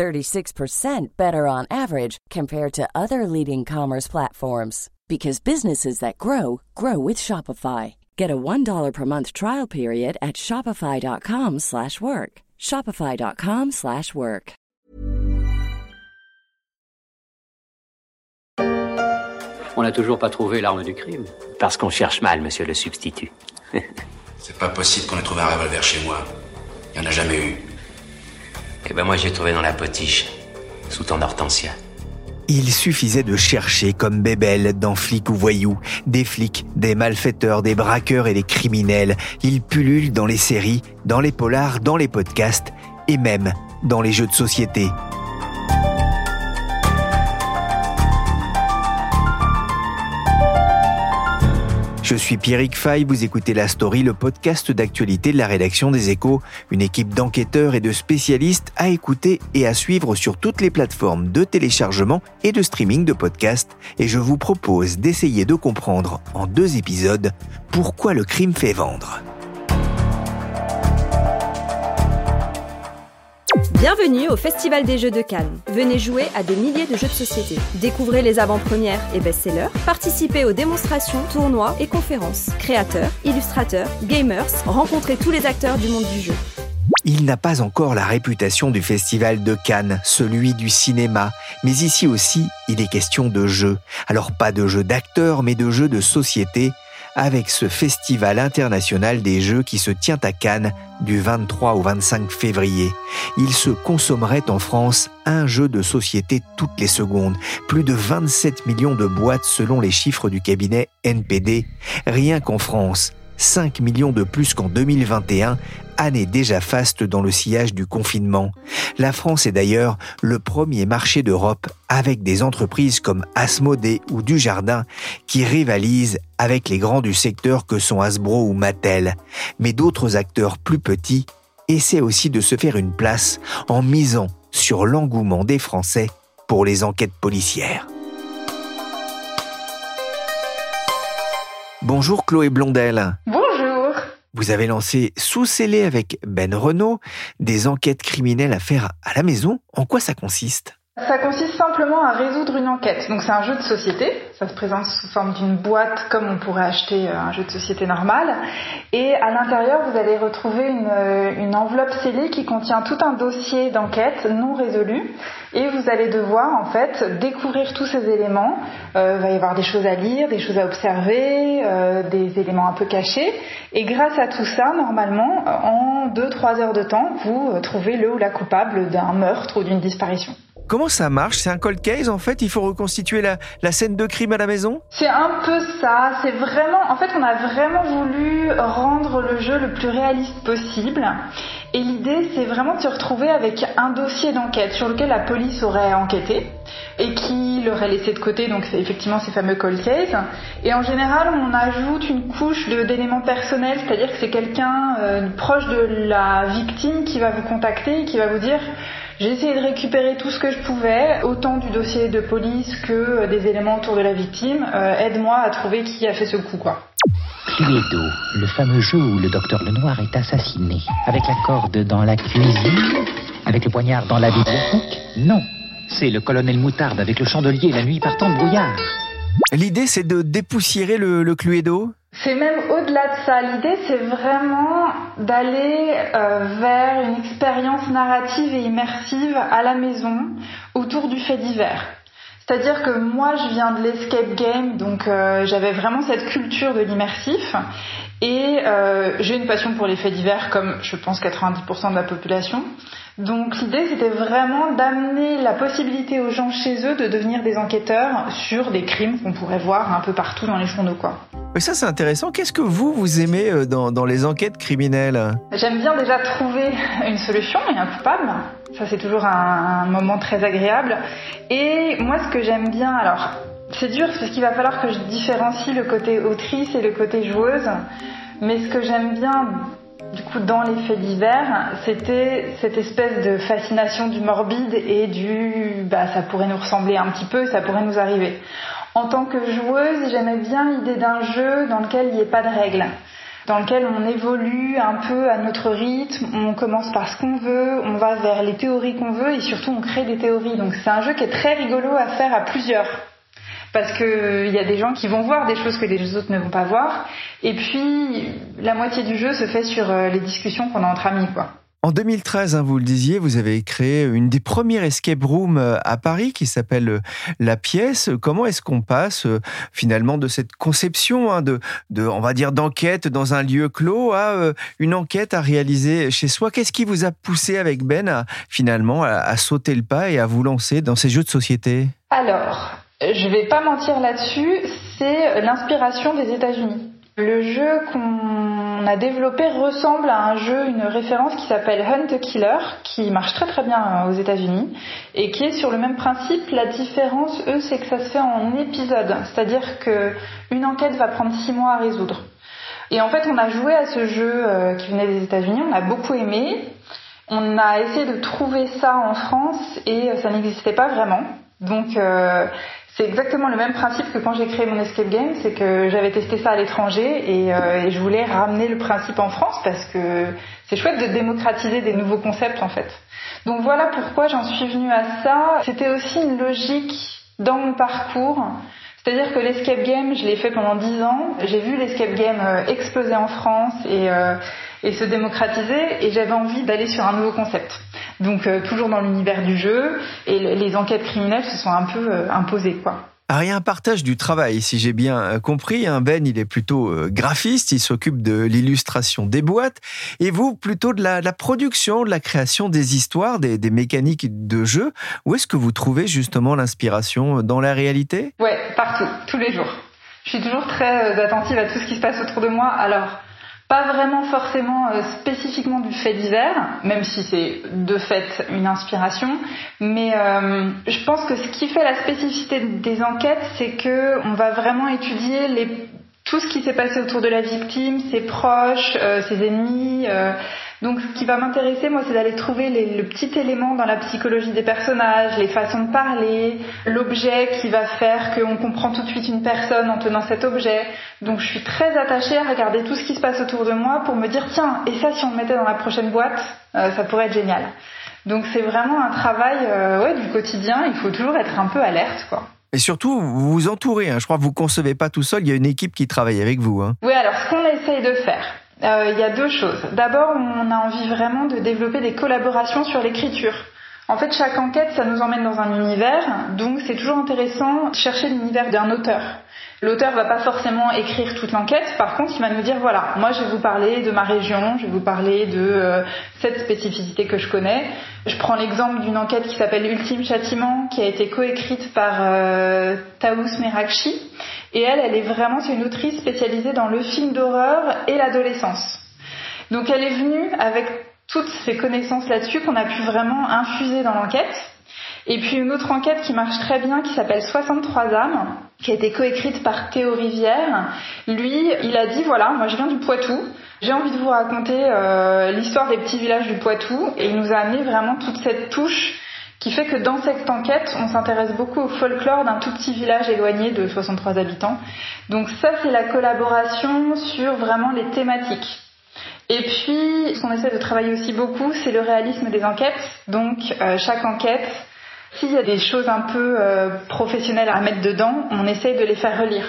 36% better on average compared to other leading commerce platforms because businesses that grow grow with Shopify. Get a $1 per month trial period at shopify.com/work. shopify.com/work. On n'a toujours pas trouvé l'arme du crime parce qu'on cherche mal, monsieur le substitut. C'est pas possible qu'on ait trouvé un revolver chez moi. Il n'y en a jamais eu. Eh ben moi j'ai trouvé dans la potiche, sous ton hortensia. Il suffisait de chercher comme Bébel dans Flics ou Voyous, des flics, des malfaiteurs, des braqueurs et des criminels. Ils pullulent dans les séries, dans les polars, dans les podcasts et même dans les jeux de société. Je suis Pierrick Fay, vous écoutez La Story, le podcast d'actualité de la rédaction des Échos, une équipe d'enquêteurs et de spécialistes à écouter et à suivre sur toutes les plateformes de téléchargement et de streaming de podcasts. Et je vous propose d'essayer de comprendre en deux épisodes pourquoi le crime fait vendre. Bienvenue au Festival des Jeux de Cannes. Venez jouer à des milliers de jeux de société. Découvrez les avant-premières et best-sellers. Participez aux démonstrations, tournois et conférences. Créateurs, illustrateurs, gamers, rencontrez tous les acteurs du monde du jeu. Il n'a pas encore la réputation du Festival de Cannes, celui du cinéma, mais ici aussi, il est question de jeux. Alors pas de jeux d'acteurs, mais de jeux de société, avec ce Festival international des jeux qui se tient à Cannes du 23 au 25 février. Il se consommerait en France un jeu de société toutes les secondes, plus de 27 millions de boîtes selon les chiffres du cabinet NPD, rien qu'en France. 5 millions de plus qu'en 2021, année déjà faste dans le sillage du confinement. La France est d'ailleurs le premier marché d'Europe avec des entreprises comme Asmodée ou Dujardin qui rivalisent avec les grands du secteur que sont Hasbro ou Mattel. Mais d'autres acteurs plus petits essaient aussi de se faire une place en misant sur l'engouement des Français pour les enquêtes policières. Bonjour Chloé Blondel. Bonjour. Vous avez lancé sous scellé avec Ben Renault des enquêtes criminelles à faire à la maison. En quoi ça consiste? Ça consiste simplement à résoudre une enquête. Donc c'est un jeu de société, ça se présente sous forme d'une boîte comme on pourrait acheter euh, un jeu de société normal. Et à l'intérieur, vous allez retrouver une, euh, une enveloppe scellée qui contient tout un dossier d'enquête non résolu. Et vous allez devoir en fait découvrir tous ces éléments. Euh, il va y avoir des choses à lire, des choses à observer, euh, des éléments un peu cachés. Et grâce à tout ça, normalement, en 2-3 heures de temps, vous trouvez le ou la coupable d'un meurtre ou d'une disparition. Comment ça marche? C'est un cold case en fait? Il faut reconstituer la, scène de crime à la maison? C'est un peu ça. C'est vraiment. En fait, on a vraiment voulu rendre le jeu le plus réaliste possible. Et l'idée, c'est vraiment de se retrouver avec un dossier d'enquête sur lequel la police aurait enquêté et qui l'aurait laissé de côté, donc c'est effectivement ces fameux cold cases. Et en général, on ajoute une couche d'éléments personnels, c'est-à-dire que c'est quelqu'un euh, proche de la victime qui va vous contacter et qui va vous dire j'ai essayé de récupérer tout ce que je pouvais, autant du dossier de police que euh, des éléments autour de la victime. Euh, aide-moi à trouver qui a fait ce coup, quoi. Cluedo, le fameux jeu où le docteur Lenoir est assassiné. Avec la corde dans la cuisine? Avec le poignard dans la bibliothèque? Non, c'est le colonel Moutarde avec le chandelier la nuit partant de brouillard. L'idée, c'est de dépoussiérer le, le Cluedo? C'est même au-delà de ça. L'idée, c'est vraiment d'aller euh, vers une expérience narrative et immersive à la maison autour du fait divers. C'est-à-dire que moi, je viens de l'escape game, donc euh, j'avais vraiment cette culture de l'immersif. Et euh, j'ai une passion pour les faits divers, comme je pense 90% de la population. Donc l'idée, c'était vraiment d'amener la possibilité aux gens chez eux de devenir des enquêteurs sur des crimes qu'on pourrait voir un peu partout dans les journaux. Quoi. Mais ça, c'est intéressant. Qu'est-ce que vous, vous aimez euh, dans, dans les enquêtes criminelles? J'aime bien déjà trouver une solution et un coupable. Ça, c'est toujours un, un moment très agréable. Et moi, ce que j'aime bien, alors, c'est dur parce qu'il va falloir que je différencie le côté autrice et le côté joueuse. Mais ce que j'aime bien, du coup, dans les faits divers, c'était cette espèce de fascination du morbide et du, bah, ça pourrait nous ressembler un petit peu, ça pourrait nous arriver. En tant que joueuse, j'aimais bien l'idée d'un jeu dans lequel il n'y ait pas de règles, dans lequel on évolue un peu à notre rythme, on commence par ce qu'on veut, on va vers les théories qu'on veut et surtout on crée des théories. Donc c'est un jeu qui est très rigolo à faire à plusieurs. Parce qu'il y a des gens qui vont voir des choses que les autres ne vont pas voir. Et puis, la moitié du jeu se fait sur euh, les discussions qu'on a entre amis, quoi. En 2013, hein, vous le disiez, vous avez créé une des premières escape rooms euh, à Paris qui s'appelle euh, La Pièce. Comment est-ce qu'on passe euh, finalement de cette conception hein, de, de, on va dire, d'enquête dans un lieu clos à une enquête à réaliser chez soi? Qu'est-ce qui vous a poussé avec Ben à, finalement à, à sauter le pas et à vous lancer dans ces jeux de société? Alors, je vais pas mentir là-dessus, c'est l'inspiration des États-Unis. Le jeu qu'on a développé ressemble à un jeu, une référence qui s'appelle Hunt Killer, qui marche très très bien aux États-Unis et qui est sur le même principe. La différence, eux, c'est que ça se fait en épisodes, c'est-à-dire que une enquête va prendre six mois à résoudre. Et en fait, on a joué à ce jeu euh, qui venait des États-Unis, on a beaucoup aimé. On a essayé de trouver ça en France et ça n'existait pas vraiment. Donc euh, c'est exactement le même principe que quand j'ai créé mon escape game, c'est que j'avais testé ça à l'étranger et, euh, et, je voulais ramener le principe en France parce que c'est chouette de démocratiser des nouveaux concepts en fait. Donc voilà pourquoi j'en suis venue à ça. C'était aussi une logique dans mon parcours. C'est-à-dire que l'escape game, je l'ai fait pendant 10 ans. J'ai vu l'escape game euh, exploser en France et, euh, et se démocratiser et j'avais envie d'aller sur un nouveau concept. Donc euh, toujours dans l'univers du jeu et les enquêtes criminelles se sont un peu euh, imposées quoi. Alors, il y a un partage du travail, si j'ai bien euh, compris. Un Ben, il est plutôt graphiste, il s'occupe de l'illustration des boîtes, et vous, plutôt de la, de la, production, de la création des histoires, des, des mécaniques de jeu. Où est-ce que vous trouvez justement l'inspiration dans la réalité? Ouais, partout, tous les jours. Je suis toujours très attentive à tout ce qui se passe autour de moi. Alors, pas vraiment forcément euh, spécifiquement du fait divers, même si c'est de fait une inspiration, mais euh, je pense que ce qui fait la spécificité des enquêtes, c'est que on va vraiment étudier les, tout ce qui s'est passé autour de la victime, ses proches, euh, ses ennemis. Donc ce qui va m'intéresser, moi, c'est d'aller trouver les, le petit élément dans la psychologie des personnages, les façons de parler, l'objet qui va faire qu'on comprend tout de suite une personne en tenant cet objet. Donc je suis très attachée à regarder tout ce qui se passe autour de moi pour me dire, tiens, et ça, si on le mettait dans la prochaine boîte, euh, ça pourrait être génial. Donc c'est vraiment un travail euh, ouais, du quotidien, il faut toujours être un peu alerte, quoi. Et surtout, vous vous entourez. Hein. Je crois que vous concevez pas tout seul. Il y a une équipe qui travaille avec vous. Hein. Oui, alors ce qu'on essaye de faire, euh, il y a deux choses. D'abord, on a envie vraiment de développer des collaborations sur l'écriture. En fait, chaque enquête, ça nous emmène dans un univers, donc c'est toujours intéressant de chercher l'univers d'un auteur. L'auteur va pas forcément écrire toute l'enquête, par contre, il va nous dire voilà, moi je vais vous parler de ma région, je vais vous parler de euh, cette spécificité que je connais. Je prends l'exemple d'une enquête qui s'appelle Ultime Châtiment, qui a été coécrite par euh, Taous Merakchi, et elle, elle est vraiment c'est une autrice spécialisée dans le film d'horreur et l'adolescence. Donc elle est venue avec toutes ces connaissances là-dessus qu'on a pu vraiment infuser dans l'enquête. Et puis une autre enquête qui marche très bien qui s'appelle 63 âmes, qui a été coécrite par Théo Rivière. Lui, il a dit voilà, moi je viens du Poitou, j'ai envie de vous raconter euh, l'histoire des petits villages du Poitou, et il nous a amené vraiment toute cette touche qui fait que dans cette enquête, on s'intéresse beaucoup au folklore d'un tout petit village éloigné de 63 habitants. Donc ça, c'est la collaboration sur vraiment les thématiques. Et puis, ce qu'on essaie de travailler aussi beaucoup, c'est le réalisme des enquêtes. Donc, euh, chaque enquête, s'il y a des choses un peu euh, professionnelles à mettre dedans, on essaye de les faire relire.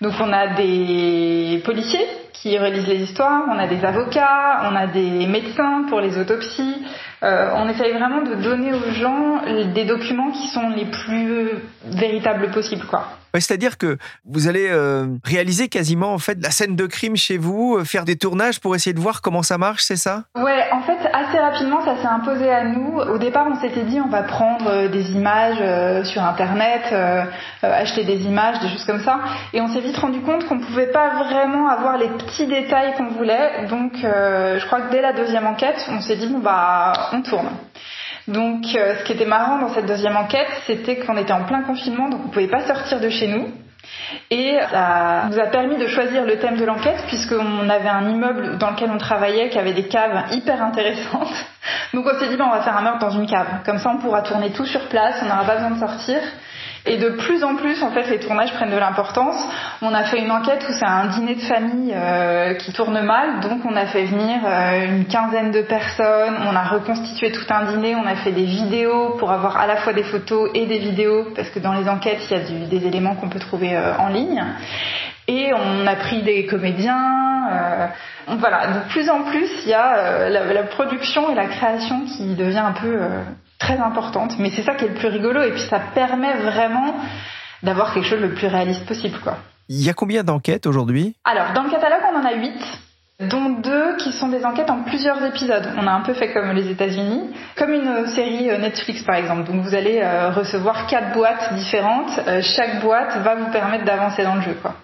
Donc, on a des policiers qui relisent les histoires, on a des avocats, on a des médecins pour les autopsies. Euh, on essaye vraiment de donner aux gens des documents qui sont les plus véritables possibles, quoi. C'est-à-dire que vous allez euh, réaliser quasiment en fait la scène de crime chez vous, euh, faire des tournages pour essayer de voir comment ça marche, c'est ça? Ouais, en fait, assez rapidement, ça s'est imposé à nous. Au départ, on s'était dit on va prendre euh, des images euh, sur Internet, euh, acheter des images, des choses comme ça. Et on s'est vite rendu compte qu'on ne pouvait pas vraiment avoir les petits détails qu'on voulait. Donc, je crois que dès la deuxième enquête, on s'est dit bon bah on tourne. Donc, ce qui était marrant dans cette deuxième enquête, c'était qu'on était en plein confinement, donc on pouvait pas sortir de chez nous. Et ça nous a permis de choisir le thème de l'enquête puisqu'on avait un immeuble dans lequel on travaillait qui avait des caves hyper intéressantes. Donc on s'est dit, ben, on va faire un meurtre dans une cave. Comme ça, on pourra tourner tout sur place, on n'aura pas besoin de sortir. Et de plus en plus, en fait, les tournages prennent de l'importance. On a fait une enquête où c'est un dîner de famille euh, qui tourne mal, donc on a fait venir euh, une quinzaine de personnes. On a reconstitué tout un dîner. On a fait des vidéos pour avoir à la fois des photos et des vidéos, parce que dans les enquêtes, il y a des éléments qu'on peut trouver euh, en ligne. Et on a pris des comédiens. voilà, de plus en plus, il y a la, la, production et la création qui devient un peu très importante, mais c'est ça qui est le plus rigolo et puis ça permet vraiment d'avoir quelque chose le plus réaliste possible quoi. Il y a combien d'enquêtes aujourd'hui? Alors dans le catalogue on en a 8 dont deux qui sont des enquêtes en plusieurs épisodes. On a un peu fait comme les États-Unis, comme une série euh, Netflix par exemple. Donc vous allez euh, recevoir quatre boîtes différentes. Euh, chaque boîte va vous permettre d'avancer dans le jeu, quoi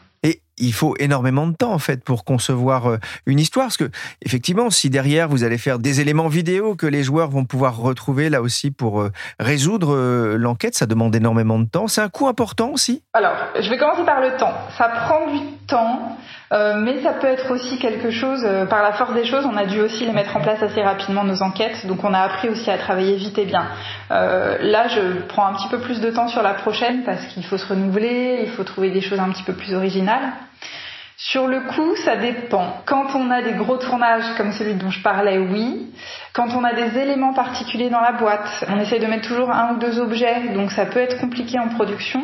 il faut énormément de temps en fait pour concevoir euh, une histoire. Parce que effectivement si derrière vous allez faire des éléments vidéo que les joueurs vont pouvoir retrouver là aussi pour euh, résoudre euh, l'enquête ça demande énormément de temps. C'est un coût important aussi? Alors je vais commencer par le temps. Ça prend du temps mais ça peut être aussi quelque chose par la force des choses on a dû aussi les mettre en place assez rapidement nos enquêtes donc on a appris aussi à travailler vite et bien là je prends un petit peu plus de temps sur la prochaine parce qu'il faut se renouveler il faut trouver des choses un petit peu plus originales sur le coup, ça dépend. Quand on a des gros tournages comme celui dont je parlais, oui. Quand on a des éléments particuliers dans la boîte, on essaye de mettre toujours un ou deux objets, donc ça peut être compliqué en production.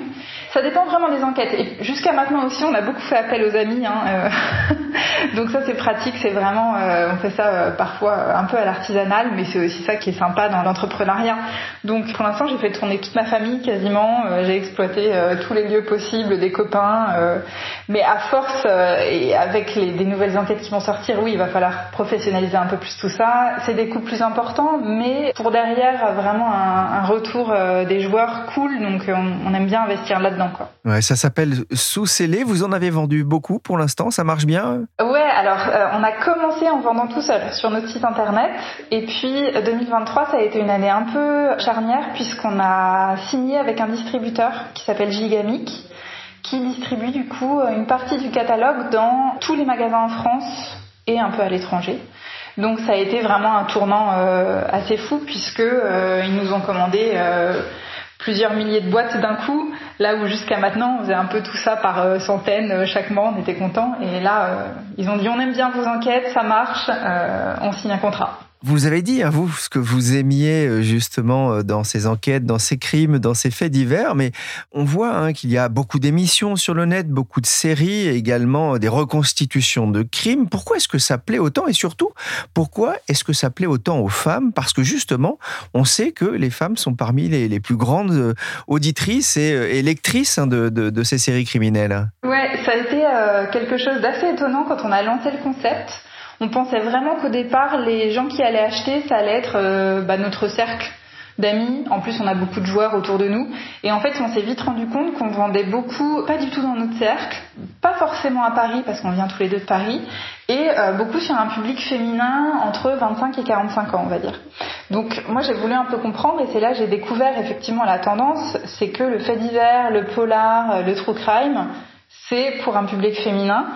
Ça dépend vraiment des enquêtes. Et jusqu'à maintenant aussi, on a beaucoup fait appel aux amis. Hein, euh. donc ça, c'est pratique. C'est vraiment, euh, on fait ça euh, parfois un peu à l'artisanal, mais c'est aussi ça qui est sympa dans l'entrepreneuriat. Donc pour l'instant, j'ai fait tourner toute ma famille quasiment. j'ai exploité tous les lieux possibles, des copains. mais à force et avec les, nouvelles enquêtes qui vont sortir, oui, il va falloir professionnaliser un peu plus tout ça. C'est des plus importants, mais pour derrière vraiment un, un retour des joueurs cool. Donc on, on aime bien investir là-dedans. Ouais, ça s'appelle Sous-Scellé. Vous en avez vendu beaucoup pour l'instant Ça marche bien Ouais, alors euh, on a commencé en vendant tout seul sur notre site internet. Et puis 2023, ça a été une année un peu charnière puisqu'on a signé avec un distributeur qui s'appelle Gigamic qui distribue du coup une partie du catalogue dans tous les magasins en France et un peu à l'étranger. Donc ça a été vraiment un tournant euh, assez fou puisque euh, ils nous ont commandé plusieurs milliers de boîtes d'un coup, là où jusqu'à maintenant on faisait un peu tout ça par euh, centaines euh, chaque mois, on était content. Et là, euh, ils ont dit on aime bien vos enquêtes, ça marche, on signe un contrat. Vous avez dit, hein, vous, ce que vous aimiez euh, justement euh, dans ces enquêtes, dans ces crimes, dans ces faits divers, mais on voit hein, qu'il y a beaucoup d'émissions sur le net, beaucoup de séries, également euh, des reconstitutions de crimes. Pourquoi est-ce que ça plaît autant? Et surtout, pourquoi est-ce que ça plaît autant aux femmes? Parce que justement, on sait que les femmes sont parmi les, plus grandes auditrices et, lectrices hein, de, ces séries criminelles. Ouais, ça a été quelque chose d'assez étonnant quand on a lancé le concept on pensait vraiment qu'au départ, les gens qui allaient acheter, ça allait être euh, bah, notre cercle d'amis. En plus, on a beaucoup de joueurs autour de nous. Et en fait, on s'est vite rendu compte qu'on vendait beaucoup, pas du tout dans notre cercle, pas forcément à Paris, parce qu'on vient tous les deux de Paris, et euh, beaucoup sur un public féminin entre 25 et 45 ans, on va dire. Donc, moi, j'ai voulu un peu comprendre, et c'est là que j'ai découvert effectivement la tendance, c'est que le fait divers, le polar, le true crime, c'est pour un public féminin.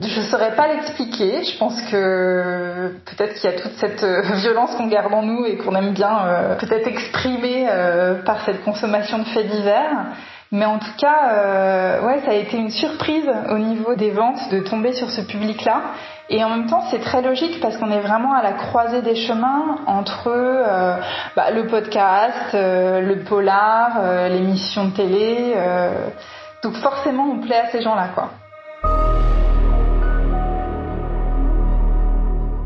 Je ne saurais pas l'expliquer. Je pense que peut-être qu'il y a toute cette euh, violence qu'on garde en nous et qu'on aime bien euh, peut-être exprimer euh, par cette consommation de faits divers. Mais en tout cas, ouais, ça a été une surprise au niveau des ventes de tomber sur ce public-là. Et en même temps, c'est très logique parce qu'on est vraiment à la croisée des chemins entre bah, le podcast, le polar, l'émission de télé. donc forcément, on plaît à ces gens-là, quoi.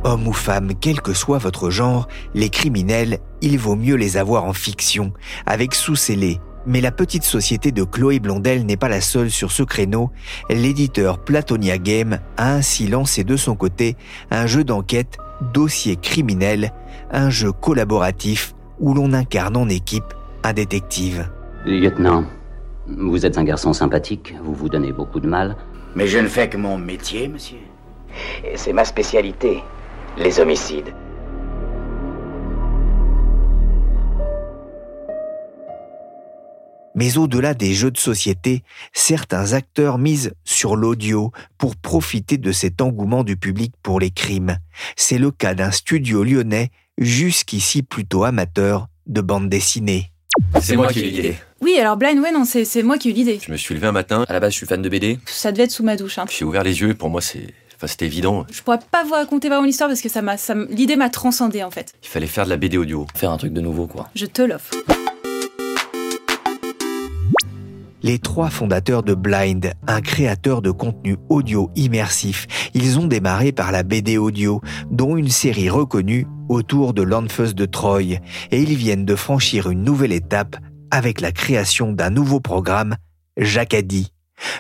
Homme ou femme, quel que soit votre genre, les criminels, il vaut mieux les avoir en fiction, avec sous-scellé, Mais la petite société de Chloé Blondel n'est pas la seule sur ce créneau. L'éditeur Platonia Game a ainsi lancé de son côté un jeu d'enquête Dossier criminel, un jeu collaboratif où l'on incarne en équipe un détective. Lieutenant, vous êtes un garçon sympathique, vous vous donnez beaucoup de mal. Mais je ne fais que mon métier, monsieur. Et c'est ma spécialité, les homicides. Mais au-delà des jeux de société, certains acteurs misent sur l'audio pour profiter de cet engouement du public pour les crimes. C'est le cas d'un studio lyonnais, jusqu'ici plutôt amateur, de bande dessinée. C'est moi qui ai eu l'idée. Oui, alors Blind, ouais, non, c'est moi qui ai eu l'idée. Je me suis levé un matin, à la base je suis fan de BD. Ça devait être sous ma douche. Hein. J'ai ouvert les yeux, pour moi c'est... Enfin, c'était évident. Je pourrais pas vous raconter vraiment l'histoire parce que ça m'a, l'idée m'a transcendé en fait. Il fallait faire de la BD audio, faire un truc de nouveau quoi. Je te l'offre. Les trois fondateurs de Blind, un créateur de contenu audio immersif, ils ont démarré par la BD audio, dont une série reconnue autour de l'Anfeus de Troy, et ils viennent de franchir une nouvelle étape avec la création d'un nouveau programme, Jacadi.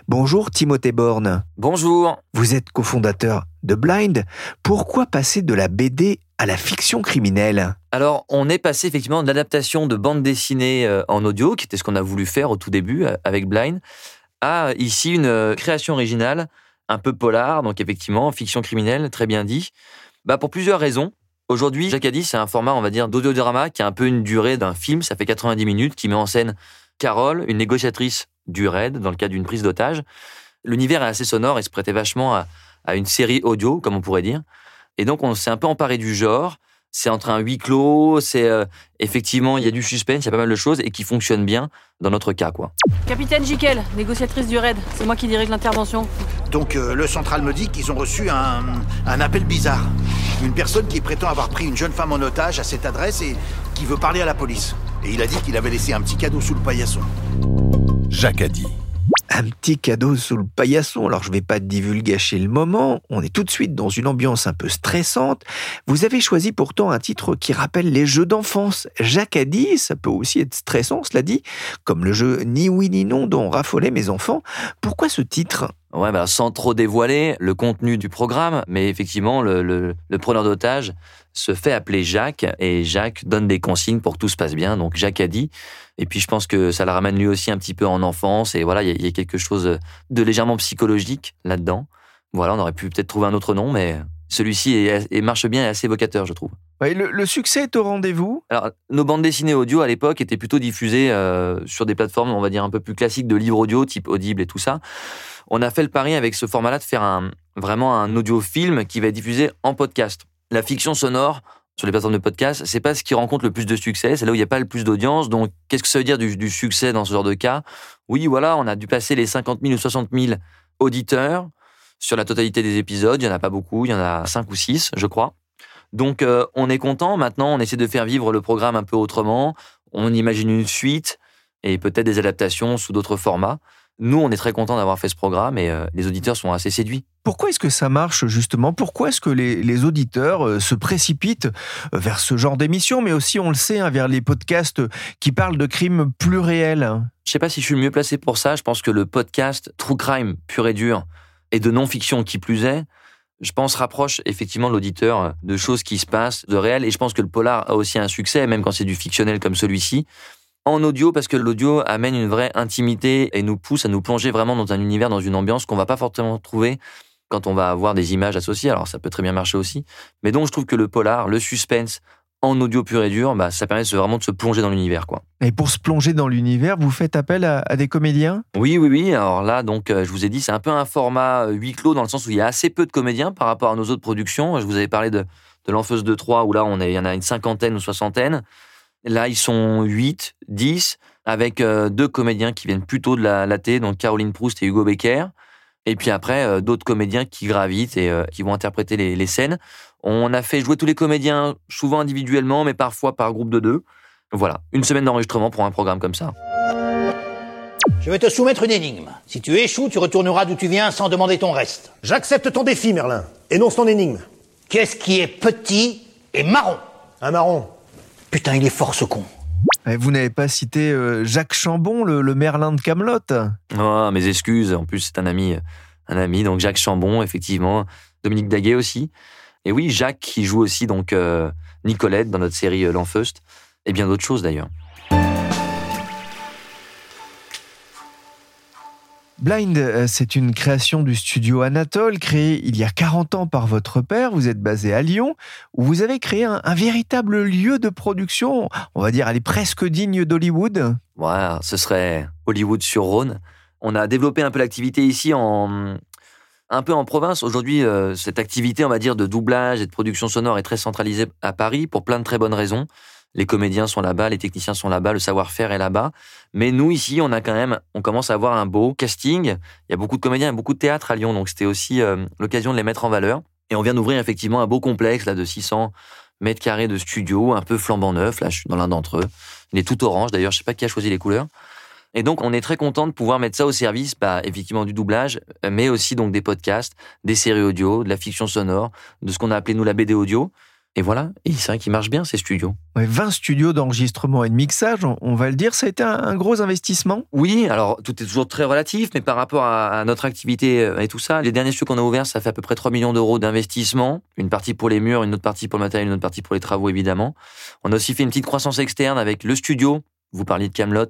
Bonjour Timothée Borne. Bonjour. Vous êtes cofondateur de Blind. Pourquoi passer de la BD à la fiction criminelle? Alors, on est passé effectivement de l'adaptation de bande dessinée euh, en audio, qui était ce qu'on a voulu faire au tout début euh, avec Blind, à ici une euh, création originale, un peu polar, donc effectivement, fiction criminelle, très bien dit. Bah, pour plusieurs raisons. Aujourd'hui, dit, c'est un format, on va dire, d'audiodrama qui a un peu une durée d'un film, ça fait 90 minutes, qui met en scène Carole, une négociatrice du raid dans le cadre d'une prise d'otage. L'univers est assez sonore et se prêtait vachement à, à une série audio, comme on pourrait dire. Et donc, on s'est un peu emparé du genre. C'est entre un huis clos, c'est euh, effectivement, il y a du suspense, il y a pas mal de choses et qui fonctionnent bien dans notre cas, quoi. Capitaine Jiquel, négociatrice du raid, c'est moi qui dirige l'intervention. Donc, euh, le central me dit qu'ils ont reçu un, un appel bizarre. Une personne qui prétend avoir pris une jeune femme en otage à cette adresse et qui veut parler à la police. Et il a dit qu'il avait laissé un petit cadeau sous le paillasson. Jacques a dit un petit cadeau sous le paillasson. Alors je vais pas divulgacher le moment, on est tout de suite dans une ambiance un peu stressante. Vous avez choisi pourtant un titre qui rappelle les jeux d'enfance. Jacques a dit, ça peut aussi être stressant, cela dit, comme le jeu Ni oui ni non dont raffolaient mes enfants. Pourquoi ce titre? Ouais, bah, sans trop dévoiler le contenu du programme, mais effectivement, le, le, le preneur d'otage se fait appeler Jacques et Jacques donne des consignes pour que tout se passe bien. Donc Jacques a dit. Et puis je pense que ça le ramène lui aussi un petit peu en enfance. Et voilà, il y, a quelque chose de légèrement psychologique là-dedans. Voilà, on aurait pu peut-être trouver un autre nom, mais celui-ci est, marche bien et assez évocateur, je trouve. le, le, succès est au rendez-vous Alors, nos bandes dessinées audio à l'époque étaient plutôt diffusées euh, sur des plateformes, on va dire, un peu plus classiques de livres audio, type Audible et tout ça on a fait le pari avec ce format-là de faire un, vraiment un audio-film qui va être diffusé en podcast. La fiction sonore sur les plateformes de podcast, c'est pas ce qui rencontre le plus de succès, c'est là où il n'y a pas le plus d'audience. Donc, qu'est-ce que ça veut dire du, succès dans ce genre de cas? Oui, voilà, on a dû passer les 50 000 ou 60 000 auditeurs sur la totalité des épisodes. Il y en a pas beaucoup, il y en a 5 ou 6, je crois. Donc, euh, on est content. Maintenant, on essaie de faire vivre le programme un peu autrement. On imagine une suite et peut-être des adaptations sous d'autres formats. Nous, on est très content d'avoir fait ce programme et euh, les auditeurs sont assez séduits. Pourquoi est-ce que ça marche justement? Pourquoi est-ce que les, auditeurs euh, se précipitent euh, vers ce genre d'émission, mais aussi, on le sait, hein, vers les podcasts qui parlent de crimes plus réels Je sais pas si je suis le mieux placé pour ça. Je pense que le podcast True Crime pur et dur et de non-fiction qui plus est, je pense rapproche effectivement l'auditeur de choses qui se passent, de réel. Et je pense que le polar a aussi un succès, même quand c'est du fictionnel comme celui-ci en audio parce que l'audio amène une vraie intimité et nous pousse à nous plonger vraiment dans un univers, dans une ambiance qu'on va pas forcément trouver quand on va avoir des images associées. Alors ça peut très bien marcher aussi. Mais donc je trouve que le polar, le suspense en audio pur et dur, bah, ça permet vraiment de se plonger dans l'univers. quoi. Et pour se plonger dans l'univers, vous faites appel à, des comédiens? Oui, oui, oui. Alors là, donc, euh, je vous ai dit, c'est un peu un format euh, huis clos dans le sens où il y a assez peu de comédiens par rapport à nos autres productions. Je vous avais parlé de, de l'Enfeuse de Troyes où là, on est, il y en a une cinquantaine ou soixantaine. Là, ils sont 8, 10, avec euh, deux comédiens qui viennent plutôt de la, la télé, donc Caroline Proust et Hugo Becker. Et puis après, euh, d'autres comédiens qui gravitent et euh, qui vont interpréter les, scènes. On a fait jouer tous les comédiens, souvent individuellement, mais parfois par groupe de deux. Voilà, une semaine d'enregistrement pour un programme comme ça. Je vais te soumettre une énigme. Si tu échoues, tu retourneras d'où tu viens sans demander ton reste. J'accepte ton défi, Merlin. Énonce ton énigme. Qu'est-ce qui est petit et marron? Un marron. Putain, il est fort ce con. Vous n'avez pas cité euh, Jacques Chambon, le, le Merlin de Camelot? Oh, mes excuses. En plus, c'est un ami, un ami. Donc Jacques Chambon, effectivement. Dominique Daguet aussi. Et oui, Jacques qui joue aussi donc euh, Nicolette dans notre série euh, L'Enfeust. Et bien d'autres choses d'ailleurs. Blind, euh, c'est une création du studio Anatole, créée il y a 40 ans par votre père. Vous êtes basé à Lyon, où vous avez créé un, véritable lieu de production, on va dire, elle est presque digne d'Hollywood. Ouais, ce serait Hollywood sur Rhône. On a développé un peu l'activité ici un peu en province. Aujourd'hui, euh, cette activité, on va dire, de doublage et de production sonore est très centralisée à Paris pour plein de très bonnes raisons. Les comédiens sont là-bas, les techniciens sont là-bas, le savoir-faire est là-bas. Mais nous, ici, on a quand même, on commence à avoir un beau casting. Il y a beaucoup de comédiens, beaucoup de théâtre à Lyon, donc c'était aussi euh, l'occasion de les mettre en valeur. Et on vient d'ouvrir effectivement un beau complexe là de 600 mètres carrés de studio, un peu flambant neuf. Là, je suis dans l'un d'entre eux. Il est tout orange d'ailleurs, je sais pas qui a choisi les couleurs. Et donc, on est très content de pouvoir mettre ça au service, bah, effectivement, du doublage, mais aussi donc des podcasts, des séries audio, de la fiction sonore, de ce qu'on a appelé nous la BD audio. Et voilà, et c'est vrai qu'ils marchent bien ces studios. Ouais, 20 studios d'enregistrement et de mixage, on, on va le dire, ça a été un, un, gros investissement Oui, alors tout est toujours très relatif, mais par rapport à, à notre activité euh, et tout ça, les derniers studios qu'on a ouverts, ça fait à peu près 3 millions d'euros d'investissement. Une partie pour les murs, une autre partie pour le matériel, une autre partie pour les travaux, évidemment. On a aussi fait une petite croissance externe avec le studio. Vous parliez de Camelot.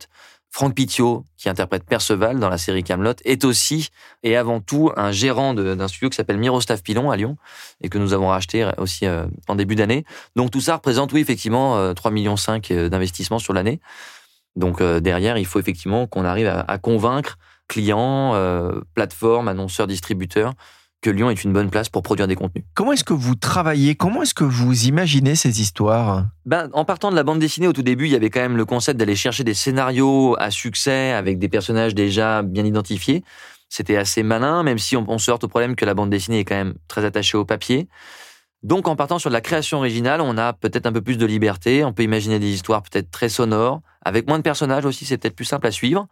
Franck Pitiot, qui interprète Perceval dans la série Camelot, est aussi et avant tout un gérant d'un studio qui s'appelle Miroslav Pilon à Lyon et que nous avons racheté aussi euh, en début d'année. Donc tout ça représente, oui, effectivement, euh, 3,5 millions d'investissements sur l'année. Donc euh, derrière, il faut effectivement qu'on arrive à, convaincre clients, euh, plateformes, annonceurs, distributeurs que Lyon est une bonne place pour produire des contenus. Comment est-ce que vous travaillez? Comment est-ce que vous imaginez ces histoires? Ben, En partant de la bande dessinée, au tout début, il y avait quand même le concept d'aller chercher des scénarios à succès avec des personnages déjà bien identifiés. C'était assez malin, même si on, on se heurte au problème que la bande dessinée est quand même très attachée au papier. Donc en partant sur de la création originale, on a peut-être un peu plus de liberté, on peut imaginer des histoires peut-être très sonores, avec moins de personnages aussi, c'est peut-être plus simple à suivre.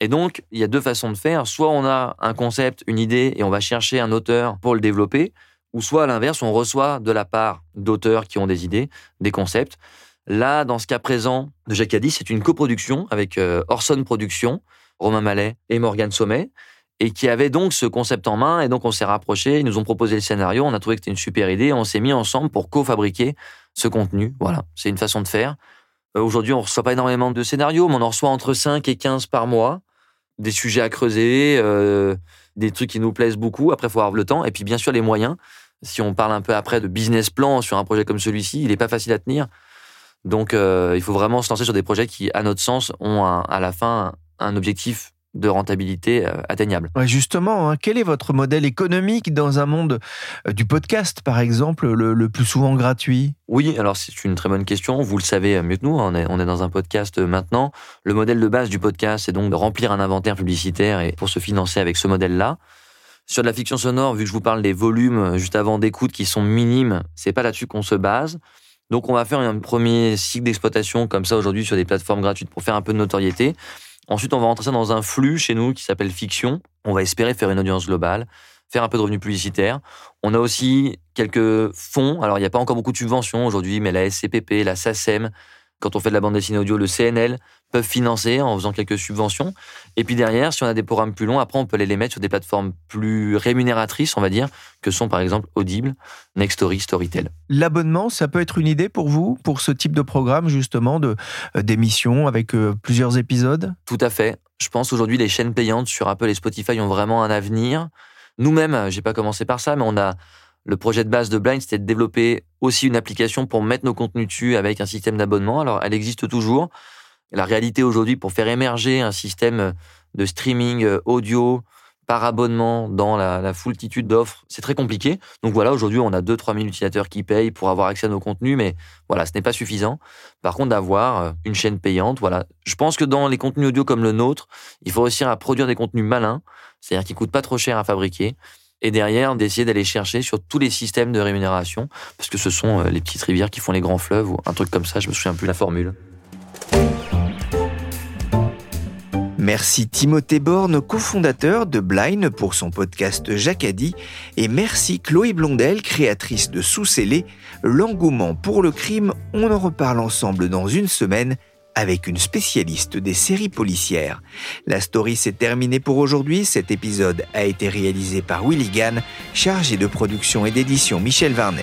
Et donc, il y a deux façons de faire. Soit on a un concept, une idée, et on va chercher un auteur pour le développer, ou soit à l'inverse, on reçoit de la part d'auteurs qui ont des idées, des concepts. Là, dans ce cas présent de Jacadi, c'est une coproduction avec euh, Orson Productions, Romain Mallet et Morgane Sommet, et qui avait donc ce concept en main, et donc on s'est rapprochés, ils nous ont proposé le scénario, on a trouvé que c'était une super idée, et on s'est mis ensemble pour co-fabriquer ce contenu. Voilà, c'est une façon de faire. Euh, Aujourd'hui, on reçoit pas énormément de scénarios, mais on en reçoit entre 5 et 15 par mois des sujets à creuser, euh, des trucs qui nous plaisent beaucoup. Après, il faut avoir le temps. Et puis, bien sûr, les moyens. Si on parle un peu après de business plan sur un projet comme celui-ci, il n'est pas facile à tenir. Donc, euh, il faut vraiment se lancer sur des projets qui, à notre sens, ont un, à la fin un objectif de rentabilité euh, atteignable. Ouais, justement, hein, quel est votre modèle économique dans un monde euh, du podcast, par exemple, le, le, plus souvent gratuit? Oui, alors c'est une très bonne question. Vous le savez mieux que nous, on est, on est dans un podcast maintenant. Le modèle de base du podcast, c'est donc de remplir un inventaire publicitaire et pour se financer avec ce modèle-là. Sur de la fiction sonore, vu que je vous parle des volumes juste avant d'écoute qui sont minimes, c'est pas là-dessus qu'on se base. Donc on va faire un premier cycle d'exploitation comme ça aujourd'hui sur des plateformes gratuites pour faire un peu de notoriété. Ensuite, on va rentrer ça dans un flux chez nous qui s'appelle Fiction. On va espérer faire une audience globale, faire un peu de revenus publicitaires. On a aussi quelques fonds. Alors, il n'y a pas encore beaucoup de subventions aujourd'hui, mais la SCPP, la SACEM, quand on fait de la bande dessinée audio, le CNL, peuvent financer en faisant quelques subventions. Et puis derrière, si on a des programmes plus longs, après, on peut aller les mettre sur des plateformes plus rémunératrices, on va dire, que sont par exemple Audible, Nextory, Storytel. L'abonnement, ça peut être une idée pour vous, pour ce type de programme, justement, de, euh, d'émissions avec euh, plusieurs épisodes? Tout à fait. Je pense aujourd'hui, les chaînes payantes sur Apple et Spotify ont vraiment un avenir. Nous-mêmes, j'ai pas commencé par ça, mais on a le projet de base de Blind, c'était de développer aussi une application pour mettre nos contenus dessus avec un système d'abonnement. Alors, elle existe toujours. La réalité aujourd'hui, pour faire émerger un système de streaming audio par abonnement dans la, foultitude d'offres, c'est très compliqué. Donc voilà, aujourd'hui, on a 2-3 000 utilisateurs qui payent pour avoir accès à nos contenus, mais voilà, ce n'est pas suffisant. Par contre, d'avoir une chaîne payante, voilà. Je pense que dans les contenus audio comme le nôtre, il faut réussir à produire des contenus malins, c'est-à-dire qui coûtent pas trop cher à fabriquer, et derrière d'essayer d'aller chercher sur tous les systèmes de rémunération, parce que ce sont les petites rivières qui font les grands fleuves, ou un truc comme ça, je me souviens plus la formule. Merci Timothée Borne, cofondateur de Blind pour son podcast Jacadi, et merci Chloé Blondel, créatrice de Sous-Scellé, l'engouement pour le crime, on en reparle ensemble dans une semaine. Avec une spécialiste des séries policières. La story s'est terminée pour aujourd'hui. Cet épisode a été réalisé par Willy Gann, chargé de production et d'édition Michel Varnet.